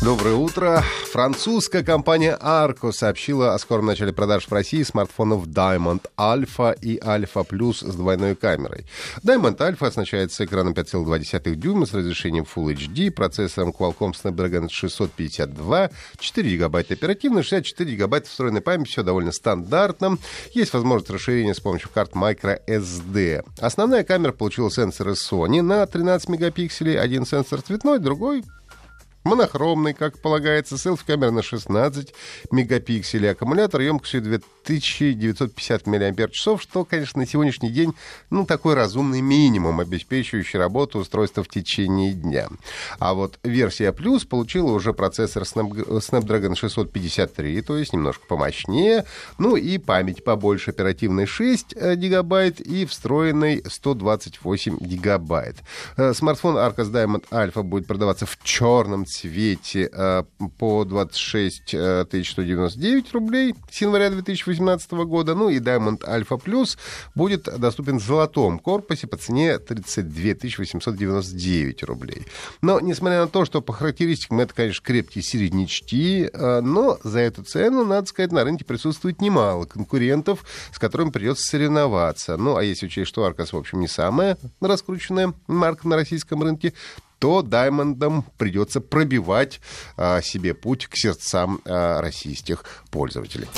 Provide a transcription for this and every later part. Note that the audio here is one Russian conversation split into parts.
Доброе утро. Французская компания Arco сообщила о скором начале продаж в России смартфонов Diamond Alpha и Alpha Plus с двойной камерой. Diamond Alpha оснащается экраном 5,2 дюйма с разрешением Full HD, процессором Qualcomm Snapdragon 652, 4 гигабайта оперативной, 64 гигабайта встроенной памяти, все довольно стандартно. Есть возможность расширения с помощью карт microSD. Основная камера получила сенсоры Sony на 13 мегапикселей, один сенсор цветной, другой монохромный, как полагается, селфи-камера на 16 мегапикселей, аккумулятор емкостью 2950 мАч, что, конечно, на сегодняшний день, ну, такой разумный минимум, обеспечивающий работу устройства в течение дня. А вот версия Plus получила уже процессор Snapdragon 653, то есть немножко помощнее, ну и память побольше, оперативной 6 э, гигабайт и встроенной 128 гигабайт. Э, смартфон Arcos Diamond Alpha будет продаваться в черном цвете э, по 26 199 рублей с января 2018 года. Ну и Diamond Alpha Plus будет доступен в золотом корпусе по цене 32 899 рублей. Но, несмотря на то, что по характеристикам это, конечно, крепкие середнячки, э, но за эту цену, надо сказать, на рынке присутствует немало конкурентов, с которыми придется соревноваться. Ну, а если учесть, что Аркас, в общем, не самая раскрученная марка на российском рынке, то Даймондам придется пробивать а, себе путь к сердцам а, российских пользователей.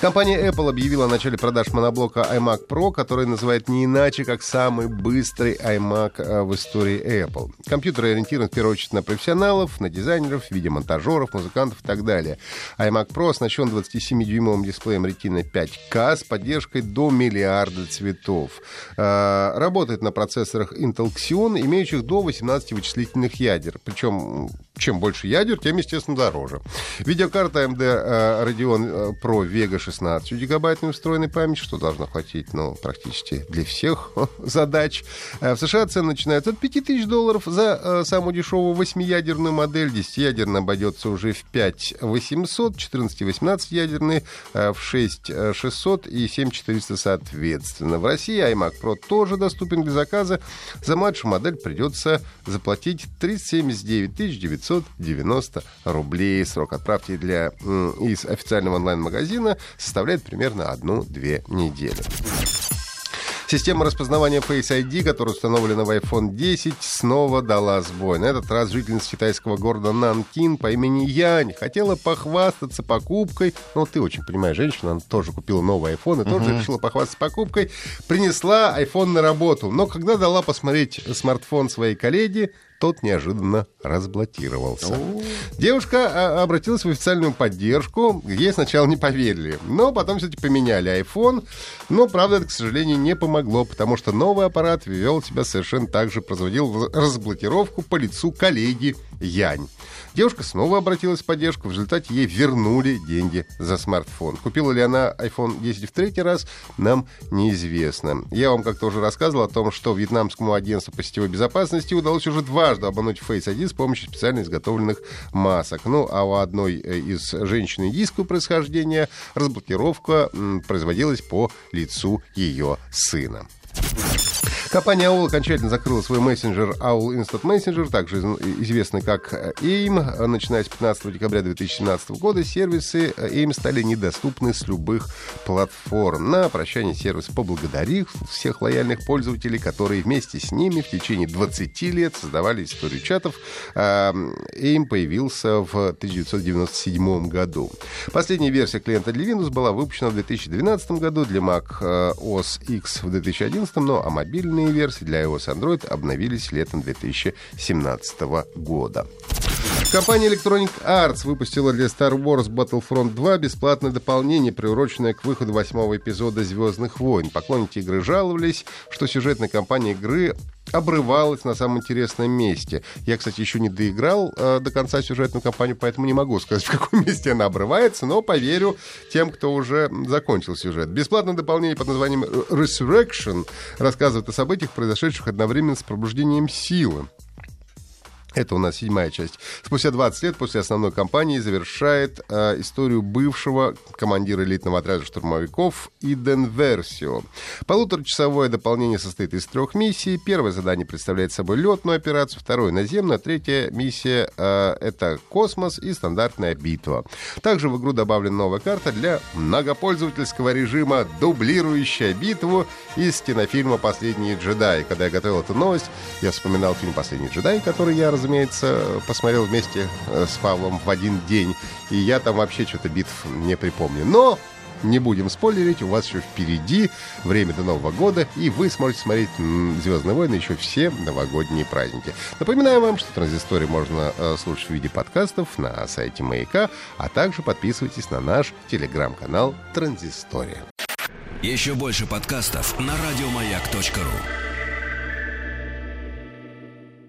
Компания Apple объявила о начале продаж моноблока iMac Pro, который называет не иначе, как самый быстрый iMac э, в истории Apple. Компьютер ориентирован в первую очередь на профессионалов, на дизайнеров, видеомонтажеров, музыкантов и так далее. iMac Pro оснащен 27-дюймовым дисплеем Retina 5K с поддержкой до миллиарда цветов. Э, работает на процессорах Intel Xeon, имеющих до 18 вычислительных ядер. Причем чем больше ядер, тем, естественно, дороже. Видеокарта AMD э, Radeon Pro Vega 16 гигабайтной встроенной памяти, что должно хватить, ну, практически для всех задач. Э, в США цены начинаются от 5000 долларов за э, самую дешевую 8-ядерную модель. 10-ядерная обойдется уже в 5 800, 14 и 18 ядерные в 6 600 и 7 400 соответственно. В России iMac Pro тоже доступен для заказа. За младшую модель придется заплатить 379 990 рублей. Срок отправки для, из официального онлайн-магазина составляет примерно одну-две недели. Система распознавания Face ID, которая установлена в iPhone 10, снова дала сбой. На этот раз жительница китайского города Нанкин по имени Янь хотела похвастаться покупкой. Ну, ты очень понимаешь, женщина, она тоже купила новый iPhone и тоже решила похвастаться покупкой. Принесла iPhone на работу. Но когда дала посмотреть смартфон своей коллеге, тот неожиданно разблокировался. Девушка а, обратилась в официальную поддержку. Ей сначала не поверили, но потом все-таки поменяли iPhone. Но, правда, это, к сожалению, не помогло, потому что новый аппарат вел себя совершенно так же, производил разблокировку по лицу коллеги Янь. Девушка снова обратилась в поддержку, в результате ей вернули деньги за смартфон. Купила ли она iPhone 10 в третий раз, нам неизвестно. Я вам как-то уже рассказывал о том, что вьетнамскому агентству по сетевой безопасности удалось уже дважды обмануть Face ID с помощью специально изготовленных масок. Ну, а у одной э, из женщин индийского происхождения разблокировка производилась по лицу ее сына. Компания AOL окончательно закрыла свой мессенджер AOL Instant Messenger, также известный как AIM. Начиная с 15 декабря 2017 года сервисы AIM стали недоступны с любых платформ. На прощание сервис поблагодарил всех лояльных пользователей, которые вместе с ними в течение 20 лет создавали историю чатов. AIM появился в 1997 году. Последняя версия клиента для Windows была выпущена в 2012 году, для Mac OS X в 2011, но а мобильный мобильные версии для iOS и Android обновились летом 2017 года. Компания Electronic Arts выпустила для Star Wars Battlefront 2 бесплатное дополнение, приуроченное к выходу восьмого эпизода «Звездных войн». Поклонники игры жаловались, что сюжетная кампания игры обрывалась на самом интересном месте. Я, кстати, еще не доиграл э, до конца сюжетную кампанию, поэтому не могу сказать, в каком месте она обрывается, но поверю тем, кто уже закончил сюжет. Бесплатное дополнение под названием Resurrection рассказывает о событиях, произошедших одновременно с пробуждением силы. Это у нас седьмая часть. Спустя 20 лет после основной кампании завершает э, историю бывшего командира элитного отряда штурмовиков Иден Версио. Полуторачасовое дополнение состоит из трех миссий. Первое задание представляет собой летную операцию, второе — наземную, а третья миссия э, — это космос и стандартная битва. Также в игру добавлена новая карта для многопользовательского режима, дублирующая битву из кинофильма «Последние джедаи». Когда я готовил эту новость, я вспоминал фильм «Последний джедай», который я разумеется, посмотрел вместе э, с Павлом в один день. И я там вообще что-то битв не припомню. Но не будем спойлерить, у вас еще впереди время до Нового года, и вы сможете смотреть «Звездные войны» еще все новогодние праздники. Напоминаю вам, что транзистории можно э, слушать в виде подкастов на сайте «Маяка», а также подписывайтесь на наш телеграм-канал «Транзистория». Еще больше подкастов на радиомаяк.ру